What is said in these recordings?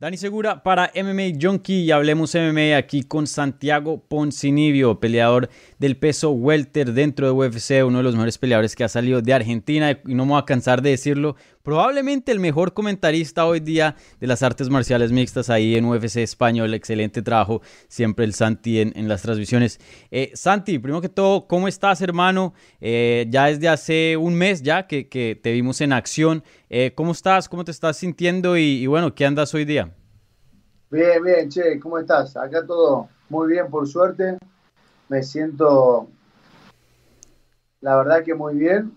Dani Segura para MMA Junkie y hablemos MMA aquí con Santiago Poncinibio, peleador del peso welter dentro de UFC, uno de los mejores peleadores que ha salido de Argentina y no me voy a cansar de decirlo, probablemente el mejor comentarista hoy día de las artes marciales mixtas ahí en UFC español, excelente trabajo siempre el Santi en, las transmisiones. Eh, Santi, primero que todo, ¿cómo estás hermano? Eh, ya desde hace un mes ya que, te vimos en acción, eh, ¿cómo estás? ¿Cómo te estás sintiendo? Y, bueno, ¿qué andas hoy día? Bien, bien, che, ¿cómo estás? Acá todo muy bien, por suerte. Me siento, la verdad que muy bien.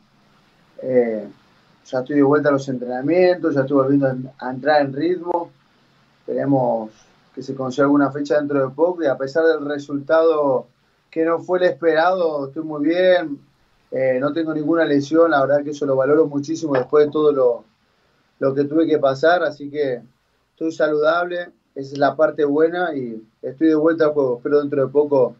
Ya estoy de vuelta a los entrenamientos, ya estoy volviendo a entrar en ritmo. Esperemos que se consiga alguna fecha dentro de poco y a pesar del resultado que no fue el esperado, estoy muy bien. Eh, no tengo ninguna lesión, la verdad que eso lo valoro muchísimo después de todo lo, lo que tuve que pasar, así que estoy saludable esa es la parte buena y estoy de vuelta al juego. Espero dentro de poco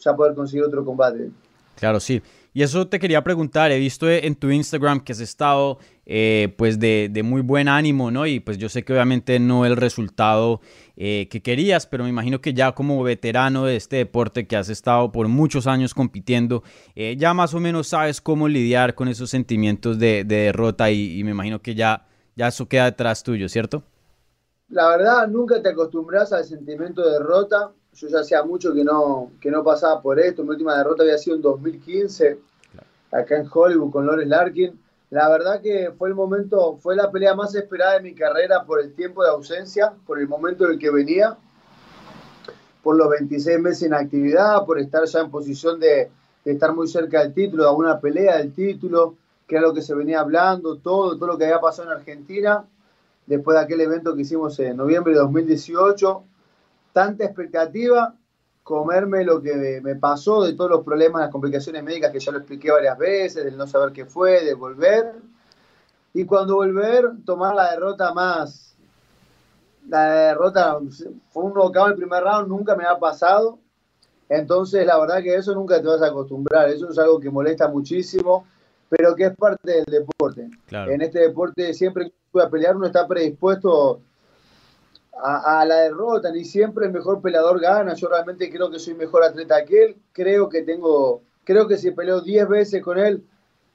ya poder conseguir otro combate. Claro, sí. Y eso te quería preguntar, he visto en tu Instagram que has estado eh, pues de, muy buen ánimo, ¿no? Y pues yo sé que obviamente no el resultado eh, que querías, pero me imagino que ya como veterano de este deporte que has estado por muchos años compitiendo, eh, ya más o menos sabes cómo lidiar con esos sentimientos de, derrota y, y, me imagino que ya, ya eso queda detrás tuyo, ¿cierto? la verdad, nunca te acostumbras al sentimiento de derrota. Yo ya hacía mucho que no, que no pasaba por esto. Mi última derrota había sido en 2015, acá en Hollywood con Lawrence Larkin. La verdad que fue el momento, fue la pelea más esperada de mi carrera por el tiempo de ausencia, por el momento en el que venía, por los 26 meses en actividad, por estar ya en posición de, de estar muy cerca del título, de alguna pelea del título, que era lo que se venía hablando, todo, todo lo que había pasado en Argentina después de aquel evento que hicimos en noviembre de 2018. Tanta expectativa, comerme lo que me pasó de todos los problemas, las complicaciones médicas que ya lo expliqué varias veces, del no saber qué fue, de volver. Y cuando volver, tomar la derrota más. La derrota fue un knockout el primer round, nunca me ha pasado. Entonces, la verdad que eso nunca te vas a acostumbrar. Eso es algo que molesta muchísimo, pero que es parte del deporte. En este deporte siempre a pelear uno está predispuesto a, la derrota, ni siempre el mejor peleador gana. Yo realmente creo que soy mejor atleta que él. Creo que tengo, creo que si peleo 10 veces con él,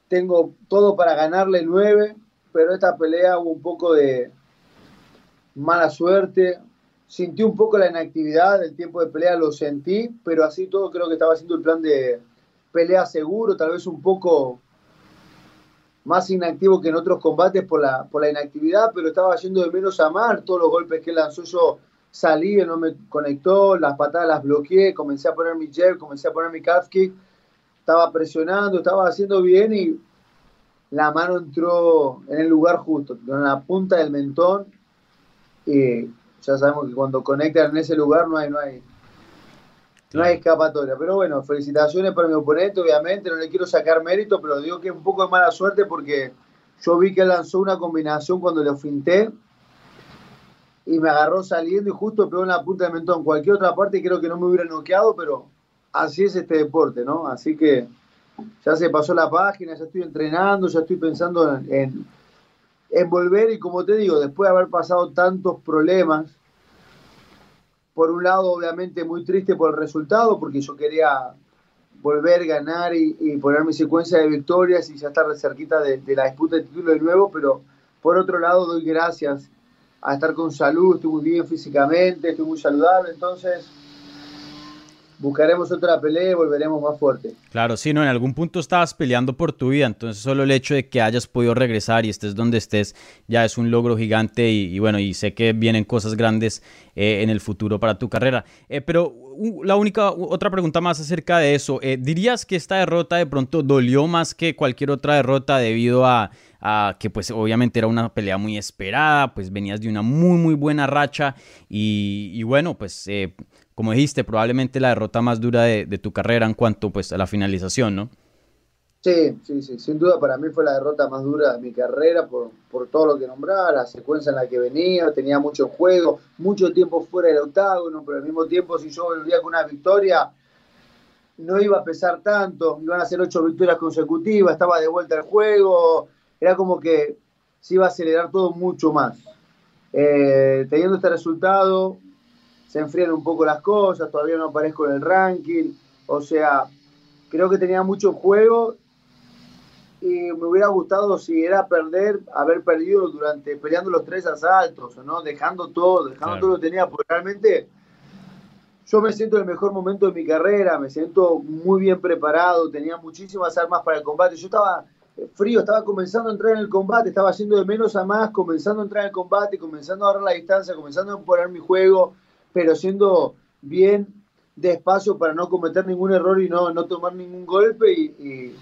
tengo todo para ganarle 9, pero esta pelea hubo un poco de mala suerte. Sentí un poco la inactividad, el tiempo de pelea lo sentí, pero así todo creo que estaba haciendo el plan de pelea seguro, tal vez un poco más inactivo que en otros combates por la, por la inactividad, pero estaba yendo de menos a más. Todos los golpes que lanzó yo salí, no me conectó, las patadas las bloqueé, comencé a poner mi jab, comencé a poner mi calf kick, estaba presionando, estaba haciendo bien y la mano entró en el lugar justo, en la punta del mentón. Y ya sabemos que cuando conectan en ese lugar no hay, no hay, no hay escapatoria. Pero bueno, felicitaciones para mi oponente, obviamente. No le quiero sacar mérito, pero digo que es un poco de mala suerte porque yo vi que lanzó una combinación cuando le finté y me agarró saliendo y justo pegó en la punta del mentón. Cualquier otra parte creo que no me hubiera noqueado, pero así es este deporte, ¿no? Así que ya se pasó la página, ya estoy entrenando, ya estoy pensando en, en volver y como te digo, después de haber pasado tantos problemas, por un lado, obviamente, muy triste por el resultado, porque yo quería volver, ganar y, poner mi secuencia de victorias y ya estar cerquita de, de, la disputa de título de nuevo, pero por otro lado, doy gracias a estar con salud, estoy muy bien físicamente, estoy muy saludable, entonces buscaremos otra pelea y volveremos más fuerte. Claro, sí, no, en algún punto estabas peleando por tu vida, entonces solo el hecho de que hayas podido regresar y estés donde estés ya es un logro gigante y, bueno, y sé que vienen cosas grandes eh, en el futuro para tu carrera. Eh, pero la única otra pregunta más acerca de eso, eh, ¿dirías que esta derrota de pronto dolió más que cualquier otra derrota debido a, que pues obviamente era una pelea muy esperada, pues venías de una muy muy buena racha y, bueno, pues como dijiste, probablemente la derrota más dura de, tu carrera en cuanto pues a la finalización, ¿no? Sí, sí, sí, sin duda para mí fue la derrota más dura de mi carrera por, por todo lo que nombraba, la secuencia en la que venía, tenía mucho juego, mucho tiempo fuera del octágono, pero al mismo tiempo si yo volvía con una victoria no iba a pesar tanto, iban a ser ocho victorias consecutivas, estaba de vuelta al juego, era como que se iba a acelerar todo mucho más. Eh, teniendo este resultado, se enfrían un poco las cosas, todavía no aparezco en el ranking, o sea, creo que tenía mucho juego y me hubiera gustado si era perder, haber perdido durante peleando los tres asaltos, ¿no? Dejando todo, dejando todo lo que tenía, porque realmente yo me siento en el mejor momento de mi carrera, me siento muy bien preparado, tenía muchísimas armas para el combate. Yo estaba frío, estaba comenzando a entrar en el combate, estaba haciendo de menos a más, comenzando a entrar en el combate, comenzando a agarrar la distancia, comenzando a poner mi juego, pero siendo bien despacio para no cometer ningún error y no, no tomar ningún golpe y,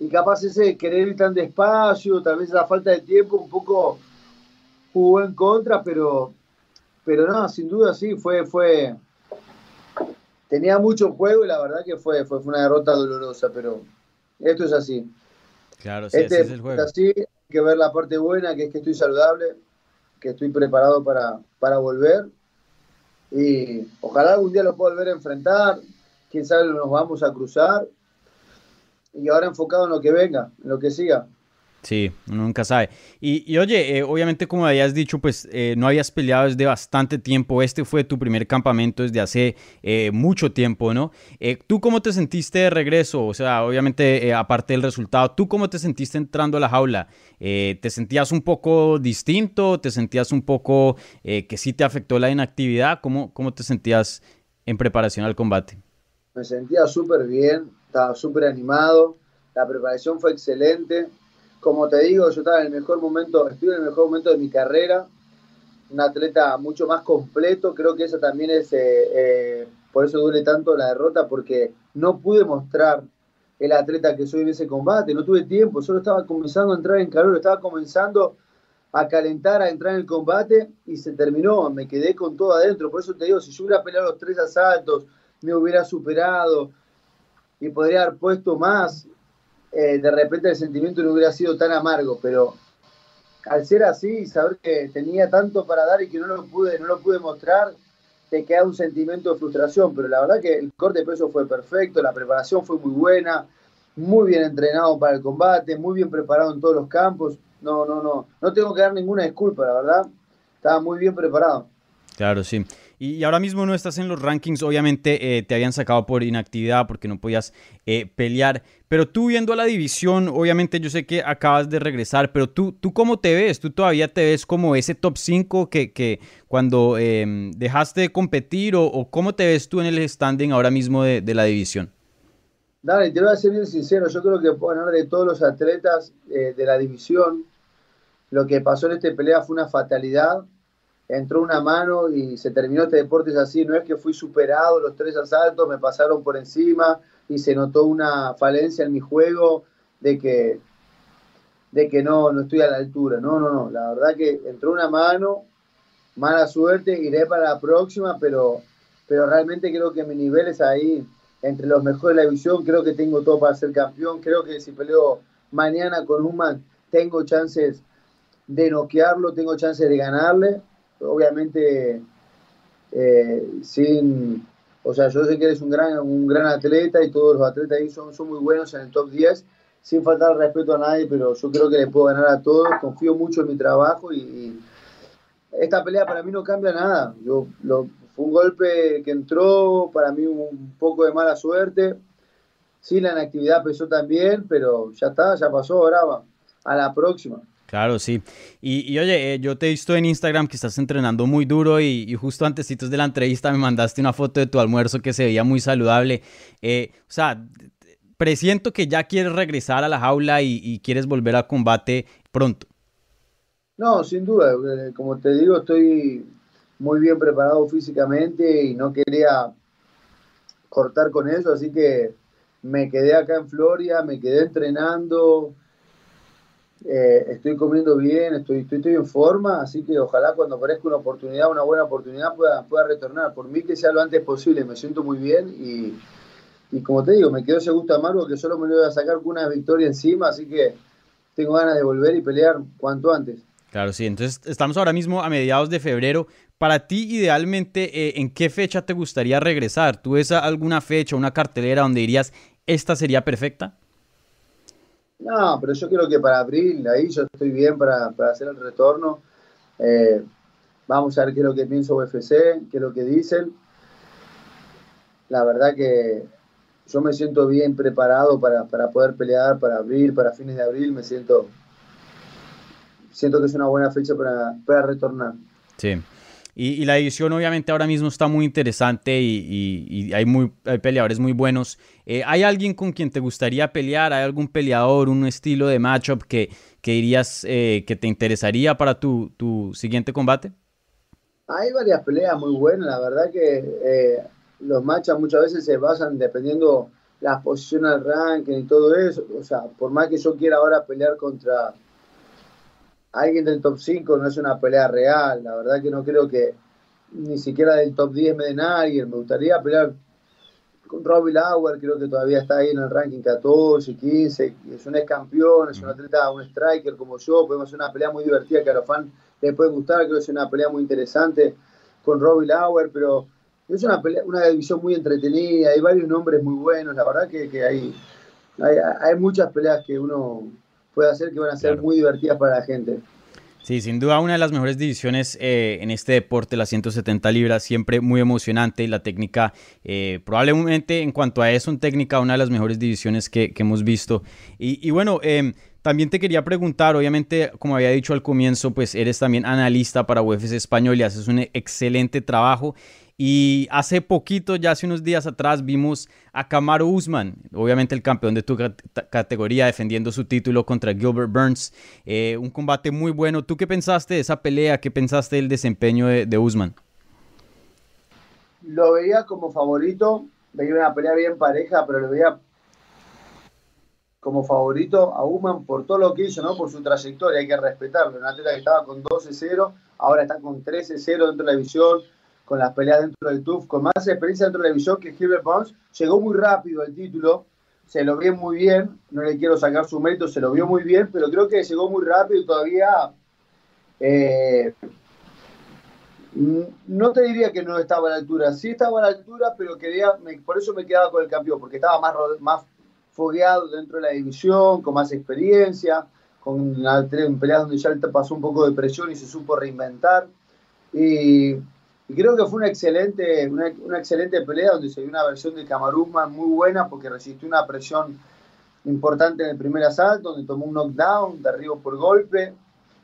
y, capaz ese querer ir tan despacio, tal vez la falta de tiempo un poco jugó en contra, pero pero no, sin duda sí, fue, fue, tenía mucho juego y la verdad que fue, fue, una derrota dolorosa, pero esto es así. Claro, sí, este, es el juego. Así, hay que ver la parte buena, que es que estoy saludable, que estoy preparado para, para volver y ojalá algún día lo pueda volver a enfrentar, quién sabe nos vamos a cruzar y ahora enfocado en lo que venga, en lo que siga. Sí, uno nunca sabe. Y, oye, eh, obviamente como habías dicho, pues eh, no habías peleado desde bastante tiempo. Este fue tu primer campamento desde hace eh, mucho tiempo, ¿no? ¿Tú cómo te sentiste de regreso? O sea, obviamente aparte del resultado, ¿tú cómo te sentiste entrando a la jaula? ¿Te sentías un poco distinto? ¿Te sentías un poco que sí te afectó la inactividad? ¿Cómo, cómo te sentías en preparación al combate? Me sentía súper bien, estaba súper animado. La preparación fue excelente como te digo, yo estaba en el mejor momento, estoy en el mejor momento de mi carrera, un atleta mucho más completo, creo que eso también es, eh, eh, por eso duele tanto la derrota, porque no pude mostrar el atleta que soy en ese combate, no tuve tiempo, solo estaba comenzando a entrar en calor, estaba comenzando a calentar, a entrar en el combate y se terminó, me quedé con todo adentro, por eso te digo, si yo hubiera peleado los tres asaltos, me hubiera superado y podría haber puesto más, eh, de repente el sentimiento no hubiera sido tan amargo, pero al ser así, saber que tenía tanto para dar y que no lo pude, no lo pude mostrar, te queda un sentimiento de frustración, pero la verdad que el corte de peso fue perfecto, la preparación fue muy buena, muy bien entrenado para el combate, muy bien preparado en todos los campos. No, no, no, no tengo que dar ninguna disculpa, la verdad. Estaba muy bien preparado. Claro, sí. Y, ahora mismo no estás en los rankings, obviamente eh, te habían sacado por inactividad porque no podías eh, pelear, pero tú viendo la división, obviamente yo sé que acabas de regresar, pero tú, tú cómo te ves, tú todavía te ves como ese top 5 que, que cuando em, dejaste de competir o, cómo te ves tú en el standing ahora mismo de, la división. Dale, te voy a ser bien sincero, yo creo que hablar de todos los atletas eh, de la división, lo que pasó en esta pelea fue una fatalidad entró una mano y se terminó este deporte es así, no es que fui superado los tres asaltos, me pasaron por encima y se notó una falencia en mi juego de que de que no, no estoy a la altura, no, no, no, la verdad que entró una mano, mala suerte, iré para la próxima, pero, pero realmente creo que mi nivel es ahí, entre los mejores de la división, creo que tengo todo para ser campeón, creo que si peleo mañana con Human tengo chances de noquearlo, tengo chances de ganarle, obviamente eh, sin, o sea, yo sé que eres un gran, un gran atleta y todos los atletas ahí son, son muy buenos en el top 10, sin faltar respeto a nadie, pero yo creo que le puedo ganar a todos, confío mucho en mi trabajo y, esta pelea para mí no cambia nada. Yo, lo, fue un golpe que entró, para mí un poco de mala suerte. Sí, la inactividad pesó también, pero ya está, ya pasó, brava. A la próxima. Claro, sí. Y, oye, eh, yo te he visto en Instagram que estás entrenando muy duro y, justo antes de la entrevista me mandaste una foto de tu almuerzo que se veía muy saludable. Eh, o sea, presiento que ya quieres regresar a la jaula y, quieres volver al combate pronto. No, sin duda. Eh, como te digo, estoy muy bien preparado físicamente y no quería cortar con eso, así que me quedé acá en Florida, me quedé entrenando eh, estoy comiendo bien, estoy, estoy, en forma, así que ojalá cuando aparezca una oportunidad, una buena oportunidad, pueda, pueda retornar. Por mí que sea lo antes posible, me siento muy bien y, y como te digo, me quedó ese gusto amargo que solo me lo voy a sacar con una victoria encima, así que tengo ganas de volver y pelear cuanto antes. Claro, sí, entonces estamos ahora mismo a mediados de febrero. Para ti, idealmente, eh, ¿en qué fecha te gustaría regresar? ¿Tú ves alguna fecha, una cartelera donde dirías, esta sería perfecta? No, pero yo creo que para abril, ahí yo estoy bien para, hacer el retorno. Eh, vamos a ver qué es lo que piensa UFC, qué es lo que dicen. La verdad que yo me siento bien preparado para, poder pelear para abril, para fines de abril. Me siento, siento que es una buena fecha para, para retornar. Sí. Y, la división obviamente ahora mismo está muy interesante y, hay, muy, peleadores muy buenos. Eh, ¿Hay alguien con quien te gustaría pelear? ¿Hay algún peleador, un estilo de matchup que, que dirías eh, que te interesaría para tu, tu, siguiente combate? Hay varias peleas muy buenas. La verdad que eh, los matchups muchas veces se basan dependiendo las posiciones del ranking y todo eso. O sea, por más que yo quiera ahora pelear contra alguien del top 5 no es una pelea real. La verdad que no creo que ni siquiera del top 10 me dé nadie. Me gustaría pelear con Robbie Lauer, creo que todavía está ahí en el ranking 14, 15. Es un ex campeón, es un atleta, un striker como yo. Podemos hacer una pelea muy divertida que a los fans les puede gustar. Creo que es una pelea muy interesante con Robbie Lauer, pero es una, pelea, una división muy entretenida. Hay varios nombres muy buenos. La verdad que, que hay, hay muchas peleas que uno puede hacer que van a ser muy divertidas para la gente. Sí, sin duda una de las mejores divisiones eh, en este deporte, las 170 libras, siempre muy emocionante y la técnica, eh, probablemente en cuanto a eso, en técnica, una de las mejores divisiones que, hemos visto. Y, bueno, em, también te quería preguntar, obviamente, como había dicho al comienzo, pues eres también analista para UFC Español y haces un excelente trabajo. Y hace poquito, ya hace unos días atrás, vimos a Kamaru Usman, obviamente el campeón de tu categoría, defendiendo su título contra Gilbert Burns. Eh, un combate muy bueno. ¿Tú qué pensaste de esa pelea? ¿Qué pensaste del desempeño de, Usman? Lo veía como favorito. Veía una pelea bien pareja, pero lo veía como favorito a Usman por todo lo que hizo, ¿no? Por su trayectoria, hay que respetarlo. Un atleta que estaba con 12-0, ahora está con 13-0 dentro de la división con las peleas dentro del TUF, con más experiencia dentro de la división que Gilbert Burns. Llegó muy rápido el título, se lo vio muy bien, no le quiero sacar su mérito, se lo vio muy bien, pero creo que llegó muy rápido y todavía eh, no te diría que no estaba a la altura, sí estaba a la altura, pero quería, por eso me quedaba con el campeón, porque estaba más, más fogueado dentro de la división, con más experiencia, con peleas donde ya pasó un poco de presión y se supo reinventar. Y y creo que fue una excelente, una, excelente pelea donde se vio una versión de Camaruzma muy buena porque resistió una presión importante en el primer asalto, donde tomó un knockdown, derribo por golpe,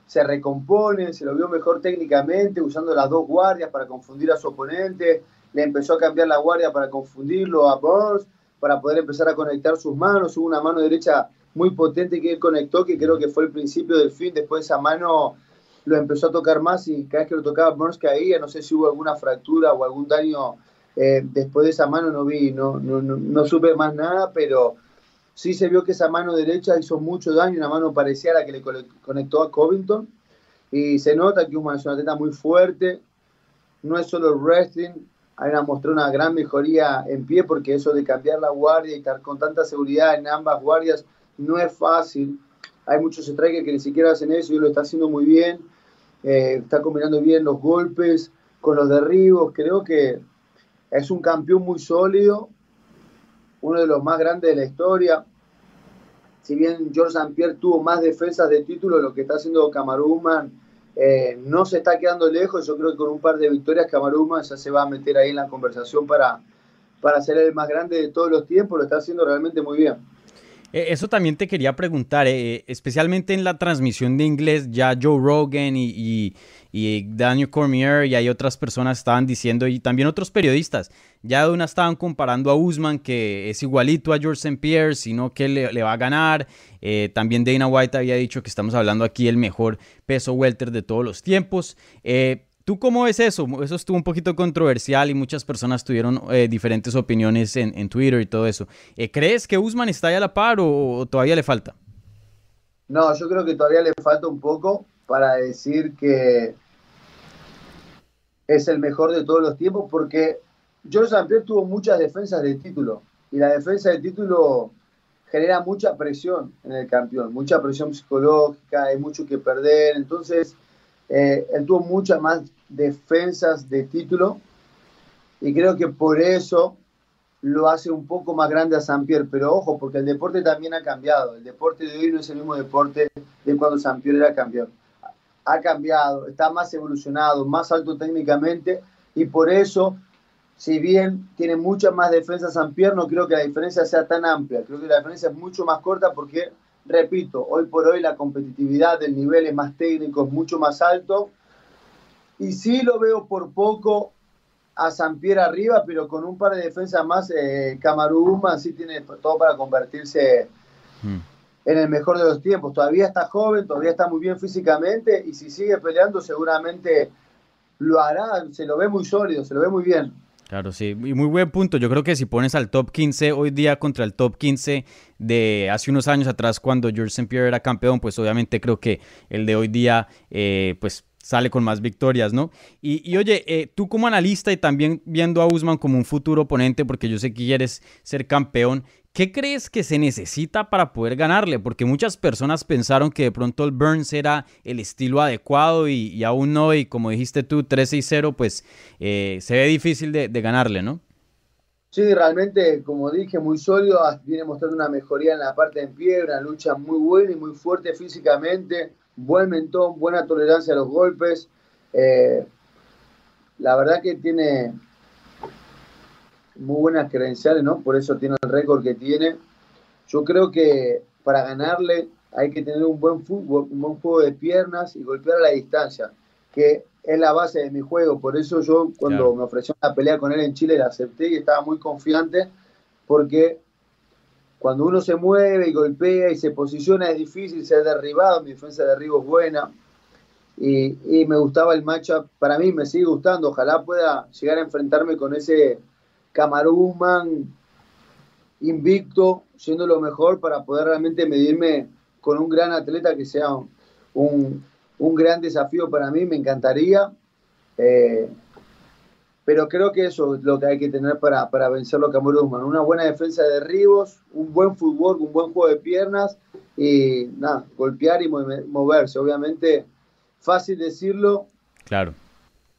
se recompone, se lo vio mejor técnicamente, usando las dos guardias para confundir a su oponente, le empezó a cambiar la guardia para confundirlo a Burns, para poder empezar a conectar sus manos, hubo una mano derecha muy potente que él conectó, que creo que fue el principio del fin, después esa mano lo empezó a tocar más y cada vez que lo tocaba Burns caía, no sé si hubo alguna fractura o algún daño eh, después de esa mano, no vi, no, no, no, supe más nada, pero sí se vio que esa mano derecha hizo mucho daño, una mano parecía a la que le conectó a Covington, y se nota que es una atleta muy fuerte, no es solo wrestling, hay una, mostró una gran mejoría en pie porque eso de cambiar la guardia y estar con tanta seguridad en ambas guardias no es fácil. Hay muchos strikers que ni siquiera hacen eso y lo está haciendo muy bien. Eh, está combinando bien los golpes con los derribos, creo que es un campeón muy sólido, uno de los más grandes de la historia. Si bien George St. Pierre tuvo más defensas de título, lo que está haciendo Camaruman eh, no se está quedando lejos. Yo creo que con un par de victorias Camaruman ya se va a meter ahí en la conversación para, para ser el más grande de todos los tiempos. Lo está haciendo realmente muy bien. Eh, eso también te quería preguntar, eh, especialmente en la transmisión de inglés, ya Joe Rogan y, Daniel Cormier y hay otras personas estaban diciendo, y también otros periodistas, ya de una estaban comparando a Usman, que es igualito a George St. Pierre, sino que le, va a ganar. Eh, también Dana White había dicho que estamos hablando aquí del mejor peso welter de todos los tiempos. ¿Tú cómo ves eso? Eso estuvo un poquito controversial y muchas personas tuvieron eh, diferentes opiniones en, Twitter y todo eso. Eh, ¿Crees que Usman está ahí a la par o, todavía le falta? No, yo creo que todavía le falta un poco para decir que es el mejor de todos los tiempos, porque George St. tuvo muchas defensas de título, y la defensa de título genera mucha presión en el campeón, mucha presión psicológica, hay mucho que perder, entonces eh, él tuvo muchas más defensas de título, y creo que por eso lo hace un poco más grande a San Pierre, pero ojo, porque el deporte también ha cambiado. El deporte de hoy no es el mismo deporte de cuando San Pierre era campeón. Ha cambiado, está más evolucionado, más alto técnicamente y por eso, si bien tiene muchas más defensas San Pierre, no creo que la diferencia sea tan amplia. Creo que la diferencia es mucho más corta porque, repito, hoy por hoy la competitividad del nivel es más técnico, es mucho más alto. Y sí lo veo por poco a Sampier arriba, pero con un par de defensas más, eh, sí tiene todo para convertirse mm. en el mejor de los tiempos. Todavía está joven, todavía está muy bien físicamente y si sigue peleando seguramente lo hará, se lo ve muy sólido, se lo ve muy bien. Claro, sí, y muy buen punto. Yo creo que si pones al top 15 hoy día contra el top 15 de hace unos años atrás cuando George St. Pierre era campeón, pues obviamente creo que el de hoy día, eh, pues sale con más victorias, ¿no? Y, oye, eh, tú como analista y también viendo a Usman como un futuro oponente, porque yo sé que quieres ser campeón, ¿qué crees que se necesita para poder ganarle? Porque muchas personas pensaron que de pronto el Burns era el estilo adecuado y, aún no, y como dijiste tú, 3-6-0, pues eh, se ve difícil de, de ganarle, ¿no? Sí, realmente, como dije, muy sólido, viene mostrando una mejoría en la parte de pie, una lucha muy buena y muy fuerte físicamente buen mentón, buena tolerancia a los golpes. Eh, la verdad que tiene muy buenas credenciales, ¿no? Por eso tiene el récord que tiene. Yo creo que para ganarle hay que tener un buen fútbol, un buen juego de piernas y golpear a la distancia, que es la base de mi juego. Por eso yo cuando me ofreció una pelea con él en Chile la acepté y estaba muy confiante porque cuando uno se mueve y golpea y se posiciona es difícil ser derribado, mi defensa de derribo es buena. Y, me gustaba el matchup, para mí me sigue gustando, ojalá pueda llegar a enfrentarme con ese Camaruzman invicto, siendo lo mejor para poder realmente medirme con un gran atleta que sea un, gran desafío para mí, me encantaría. Eh, pero creo que eso es lo que hay que tener para, para vencerlo a Camerún, Una buena defensa de derribos, un buen fútbol, un buen juego de piernas y nada, golpear y moverse. Obviamente, fácil decirlo. Claro.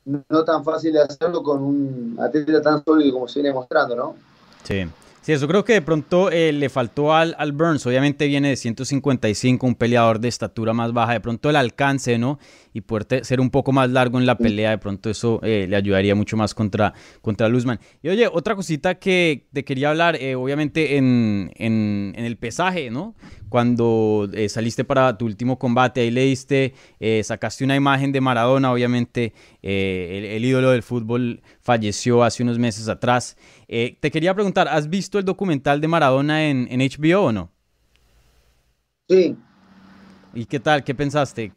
No tan fácil de hacerlo con un atleta tan sólido como se viene mostrando, ¿no? Sí. Sí, eso creo que de pronto eh, le faltó al, al, Burns. Obviamente viene de 155, un peleador de estatura más baja. De pronto el alcance, ¿no? Y poder ser un poco más largo en la pelea, de pronto eso eh, le ayudaría mucho más contra, contra Luzman. Y oye, otra cosita que te quería hablar, eh, obviamente en, en, en, el pesaje, ¿no? cuando saliste para tu último combate, ahí leíste, sacaste una imagen de Maradona, obviamente eh, el, ídolo del fútbol falleció hace unos meses atrás. Te quería preguntar, ¿has visto el documental de Maradona en, en, HBO o no? Sí. ¿Y qué tal? ¿Qué pensaste?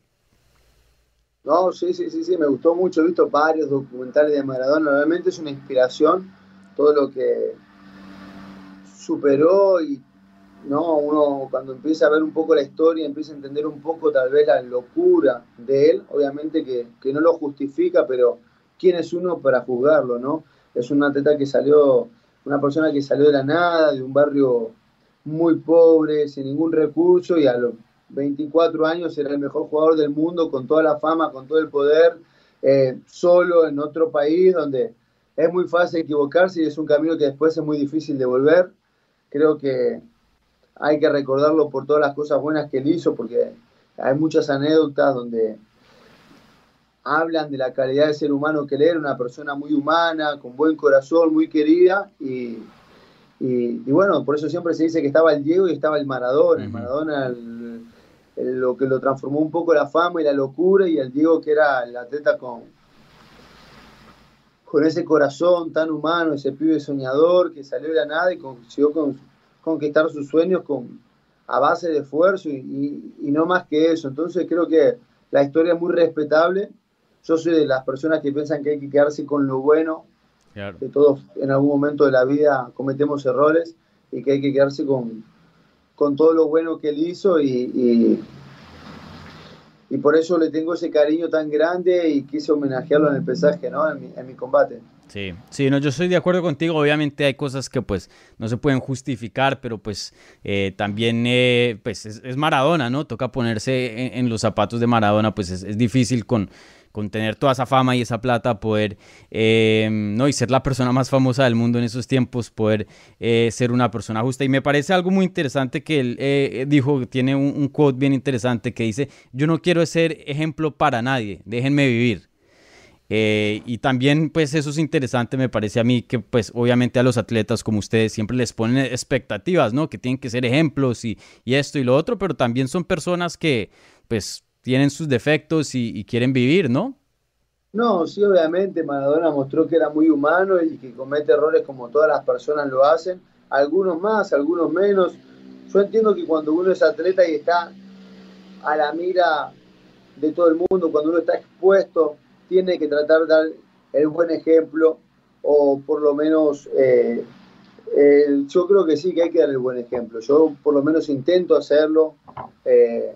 No, sí, sí, sí, sí, me gustó mucho, he visto varios documentales de Maradona, realmente es una inspiración todo lo que superó y ¿no? Uno cuando empieza a ver un poco la historia, empieza a entender un poco tal vez la locura de él, obviamente que, no lo justifica, pero ¿quién es uno para juzgarlo, no? Es un atleta que salió, una persona que salió de la nada, de un barrio muy pobre, sin ningún recurso y a los 24 años era el mejor jugador del mundo, con toda la fama, con todo el poder, eh, solo en otro país donde es muy fácil equivocarse y es un camino que después es muy difícil de volver. Creo que hay que recordarlo por todas las cosas buenas que él hizo, porque hay muchas anécdotas donde hablan de la calidad de ser humano que él era, una persona muy humana, con buen corazón, muy querida, y, bueno, por eso siempre se dice que estaba el Diego y estaba el Maradona, el Maradona lo que lo transformó un poco la fama y la locura, y el Diego que era el atleta con, con ese corazón tan humano, ese pibe soñador que salió de la nada y consiguió con, conquistar sus sueños con, a base de esfuerzo y, no más que eso. Entonces creo que la historia es muy respetable. Yo soy de las personas que piensan que hay que quedarse con lo bueno, que todos en algún momento de la vida cometemos errores y que hay que quedarse con, con todo lo bueno que él hizo y, y, por eso le tengo ese cariño tan grande y quise homenajearlo en el pesaje, ¿no? En mi, en mi combate. Sí, sí, no, yo estoy de acuerdo contigo. Obviamente hay cosas que pues no se pueden justificar, pero pues eh, también eh, pues es, Maradona, ¿no? Toca ponerse en, los zapatos de Maradona, pues es, es difícil con, con tener toda esa fama y esa plata, poder, eh, ¿no? Y ser la persona más famosa del mundo en esos tiempos, poder eh, ser una persona justa. Y me parece algo muy interesante que él eh, dijo, tiene un, quote bien interesante que dice, yo no quiero ser ejemplo para nadie, déjenme vivir. y también, pues eso es interesante, me parece a mí, que pues obviamente a los atletas como ustedes siempre les ponen expectativas, ¿no? Que tienen que ser ejemplos y, y esto y lo otro, pero también son personas que, pues, tienen sus defectos y, quieren vivir, ¿no? No, sí, obviamente Maradona mostró que era muy humano y que comete errores como todas las personas lo hacen, algunos más, algunos menos. Yo entiendo que cuando uno es atleta y está a la mira de todo el mundo, cuando uno está expuesto, tiene que tratar de dar el buen ejemplo o por lo menos eh, yo creo que sí que hay que dar el buen ejemplo. Yo por lo menos intento hacerlo. Eh,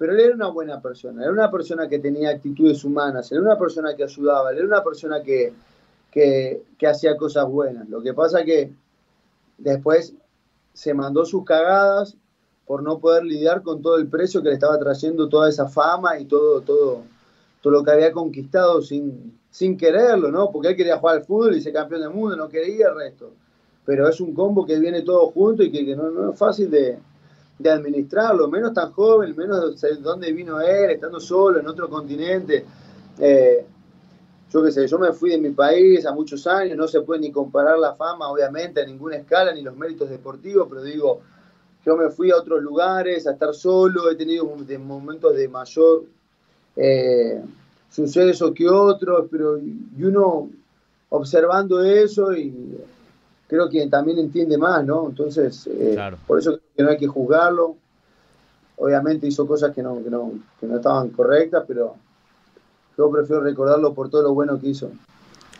pero él era una buena persona, era una persona que tenía actitudes humanas, era una persona que ayudaba, era una persona que, que, hacía cosas buenas. Lo que pasa que después se mandó sus cagadas por no poder lidiar con todo el precio que le estaba trayendo toda esa fama y todo, todo, todo lo que había conquistado sin, sin quererlo, ¿no? Porque él quería jugar al fútbol y ser campeón del mundo, no quería el resto. Pero es un combo que viene todo junto y que, no es fácil de, de administrarlo, menos tan joven, menos de dónde vino él, estando solo en otro continente. Eh, yo qué sé, yo me fui de mi país a muchos años, no se puede ni comparar la fama, obviamente, a ninguna escala, ni los méritos deportivos, pero digo, yo me fui a otros lugares a estar solo, he tenido momentos de mayor eh, suceso que otros, pero y uno observando eso y creo que también entiende más, ¿no? Entonces, eh, por eso que no hay que juzgarlo. Obviamente hizo cosas que no, que no, que no estaban correctas, pero yo prefiero recordarlo por todo lo bueno que hizo.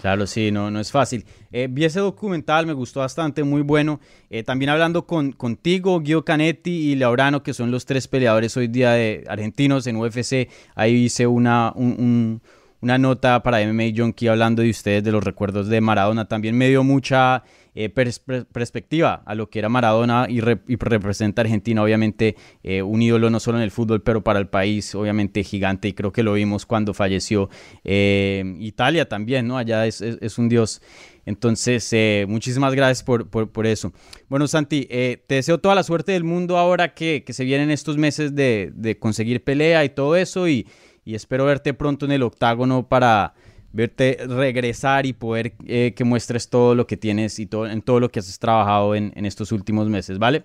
Claro, sí, no, no es fácil. Eh, vi ese documental, me gustó bastante, muy bueno. Eh, también hablando con, contigo, Guido Canetti y Laurano, que son los tres peleadores hoy día de argentinos en UFC, ahí hice una, un, una nota para MMA Junkie hablando de ustedes, de los recuerdos de Maradona. También me dio mucha eh, perspectiva a lo que era Maradona y, representa a Argentina, obviamente eh, un ídolo no solo en el fútbol, pero para el país, obviamente gigante, y creo que lo vimos cuando falleció eh, Italia también, ¿no? Allá es, un dios. Entonces, muchísimas gracias por, por, eso. Bueno, Santi, te deseo toda la suerte del mundo ahora que, que se vienen estos meses de, de, conseguir pelea y todo eso, y, y espero verte pronto en el octágono para verte regresar y poder eh, que muestres todo lo que tienes y todo, en todo lo que has trabajado en, estos últimos meses, ¿vale?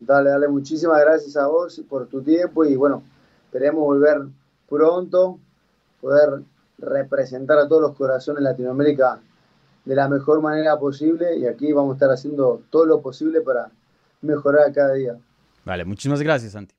Dale, dale, muchísimas gracias a vos por tu tiempo y bueno, esperemos volver pronto, poder representar a todos los corazones de Latinoamérica de la mejor manera posible y aquí vamos a estar haciendo todo lo posible para mejorar cada día. Vale, muchísimas gracias, Santi.